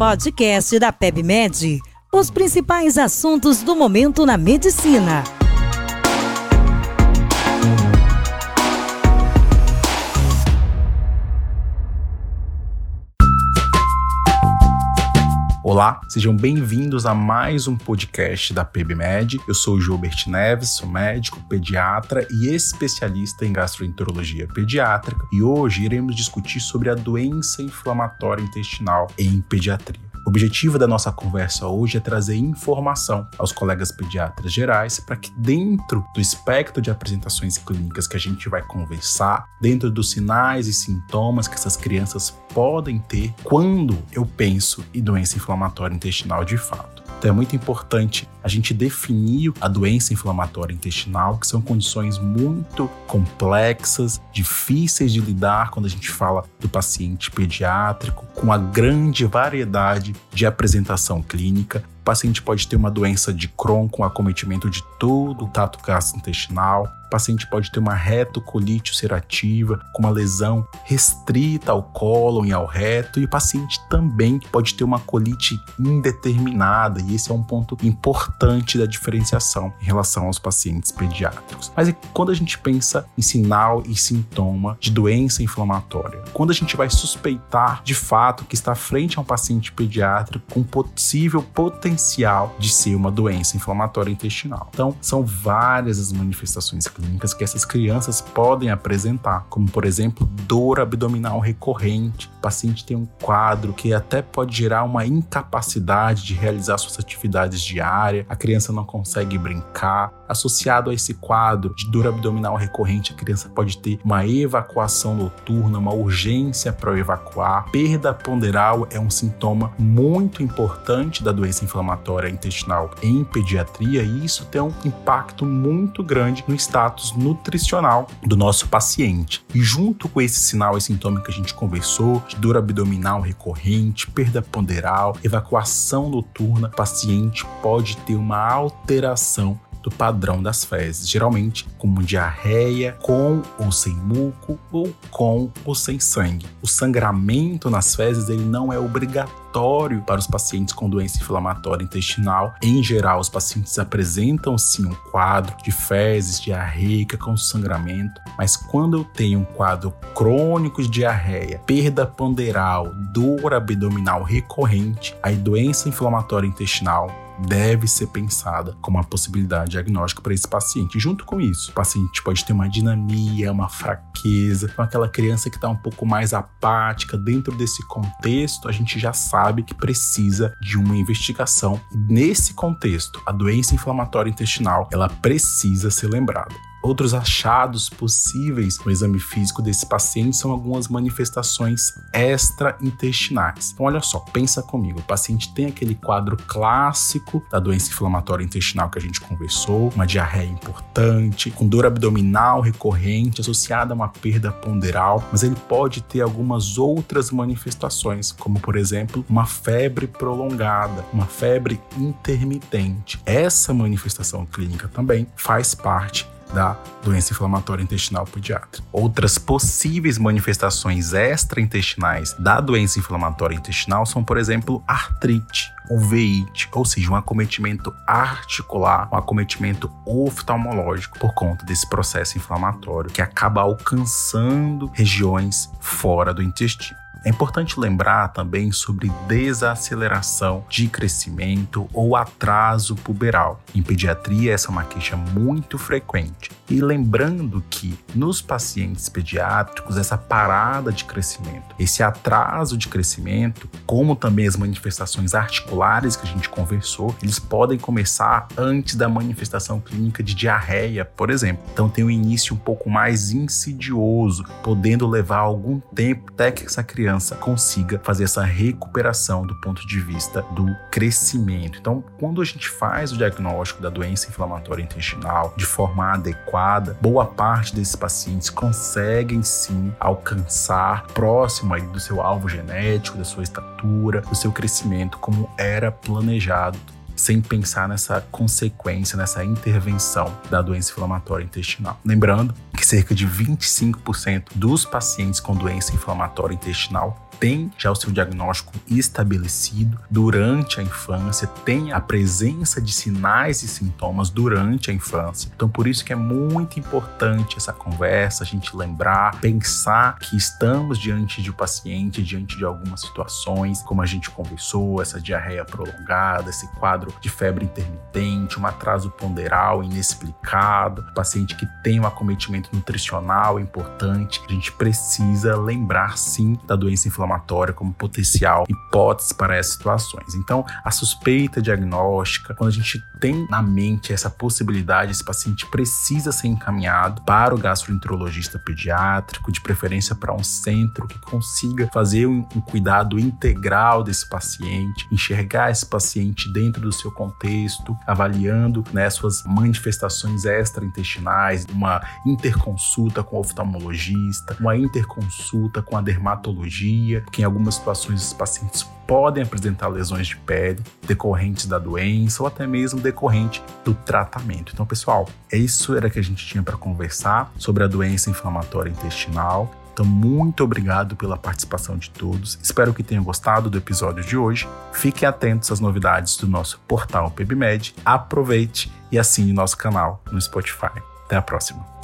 podcast da PebMed. Os principais assuntos do momento na medicina. Olá, sejam bem-vindos a mais um podcast da PebMed. Eu sou o Gilbert Neves, sou médico, pediatra e especialista em gastroenterologia pediátrica e hoje iremos discutir sobre a doença inflamatória intestinal em pediatria. O objetivo da nossa conversa hoje é trazer informação aos colegas pediatras gerais para que, dentro do espectro de apresentações clínicas que a gente vai conversar, dentro dos sinais e sintomas que essas crianças podem ter quando eu penso em doença inflamatória intestinal de fato. Então é muito importante a gente definir a doença inflamatória intestinal, que são condições muito complexas, difíceis de lidar quando a gente fala do paciente pediátrico, com uma grande variedade de apresentação clínica. O paciente pode ter uma doença de Crohn com acometimento de todo o trato gastrointestinal, o paciente pode ter uma retocolite ulcerativa com uma lesão restrita ao cólon e ao reto, e o paciente também pode ter uma colite indeterminada, e esse é um ponto importante da diferenciação em relação aos pacientes pediátricos. Mas quando a gente pensa em sinal e sintoma de doença inflamatória, quando a gente vai suspeitar de fato que está frente a um paciente pediátrico com possível potencial de ser uma doença inflamatória intestinal. Então, são várias as manifestações clínicas que essas crianças podem apresentar, como por exemplo, dor abdominal recorrente. O paciente tem um quadro que até pode gerar uma incapacidade de realizar suas atividades diárias, a criança não consegue brincar. Associado a esse quadro de dor abdominal recorrente, a criança pode ter uma evacuação noturna, uma urgência para evacuar. Perda ponderal é um sintoma muito importante da doença inflamatória intestinal em pediatria e isso tem um impacto muito grande no status nutricional do nosso paciente. E junto com esse sinal e sintoma que a gente conversou, de dor abdominal recorrente, perda ponderal, evacuação noturna, o paciente pode ter uma alteração do padrão das fezes, geralmente como diarreia, com ou sem muco ou com ou sem sangue. O sangramento nas fezes ele não é obrigatório para os pacientes com doença inflamatória intestinal. Em geral, os pacientes apresentam sim um quadro de fezes diarreica com sangramento, mas quando eu tenho um quadro crônico de diarreia, perda ponderal, dor abdominal recorrente, a doença inflamatória intestinal deve ser pensada como uma possibilidade diagnóstica para esse paciente. Junto com isso, o paciente pode ter uma dinamia, uma fraqueza, com aquela criança que está um pouco mais apática. Dentro desse contexto, a gente já sabe que precisa de uma investigação. Nesse contexto, a doença inflamatória intestinal ela precisa ser lembrada. Outros achados possíveis no exame físico desse paciente são algumas manifestações extraintestinais. Então, olha só, pensa comigo: o paciente tem aquele quadro clássico da doença inflamatória intestinal que a gente conversou, uma diarreia importante, com dor abdominal recorrente associada a uma perda ponderal, mas ele pode ter algumas outras manifestações, como por exemplo, uma febre prolongada, uma febre intermitente. Essa manifestação clínica também faz parte da doença inflamatória intestinal pediátrica. Outras possíveis manifestações extraintestinais da doença inflamatória intestinal são, por exemplo, artrite, uveíte, ou seja, um acometimento articular, um acometimento oftalmológico por conta desse processo inflamatório que acaba alcançando regiões fora do intestino. É importante lembrar também sobre desaceleração de crescimento ou atraso puberal. Em pediatria, essa é uma queixa muito frequente. E lembrando que nos pacientes pediátricos, essa parada de crescimento, esse atraso de crescimento, como também as manifestações articulares que a gente conversou, eles podem começar antes da manifestação clínica de diarreia, por exemplo. Então tem um início um pouco mais insidioso, podendo levar algum tempo até que essa criança criança consiga fazer essa recuperação do ponto de vista do crescimento. Então, quando a gente faz o diagnóstico da doença inflamatória intestinal de forma adequada, boa parte desses pacientes conseguem sim alcançar próximo aí do seu alvo genético, da sua estatura, do seu crescimento como era planejado sem pensar nessa consequência, nessa intervenção da doença inflamatória intestinal. Lembrando cerca de 25% dos pacientes com doença inflamatória intestinal tem já o seu diagnóstico estabelecido durante a infância, tem a presença de sinais e sintomas durante a infância. Então, por isso que é muito importante essa conversa, a gente lembrar, pensar que estamos diante de um paciente, diante de algumas situações, como a gente conversou, essa diarreia prolongada, esse quadro de febre intermitente, um atraso ponderal inexplicado, paciente que tem um acometimento nutricional importante. A gente precisa lembrar sim da doença inflamatória como potencial hipótese para essas situações. Então, a suspeita diagnóstica, quando a gente tem na mente essa possibilidade, esse paciente precisa ser encaminhado para o gastroenterologista pediátrico, de preferência para um centro que consiga fazer um, um cuidado integral desse paciente, enxergar esse paciente dentro do seu contexto, avaliando né, suas manifestações extraintestinais, uma interconsulta com o oftalmologista, uma interconsulta com a dermatologia, porque em algumas situações os pacientes podem apresentar lesões de pele decorrentes da doença ou até mesmo decorrente do tratamento. Então, pessoal, é isso era que a gente tinha para conversar sobre a doença inflamatória intestinal. Então, muito obrigado pela participação de todos. Espero que tenham gostado do episódio de hoje. Fiquem atentos às novidades do nosso portal PebMed. Aproveite e assine nosso canal no Spotify. Até a próxima.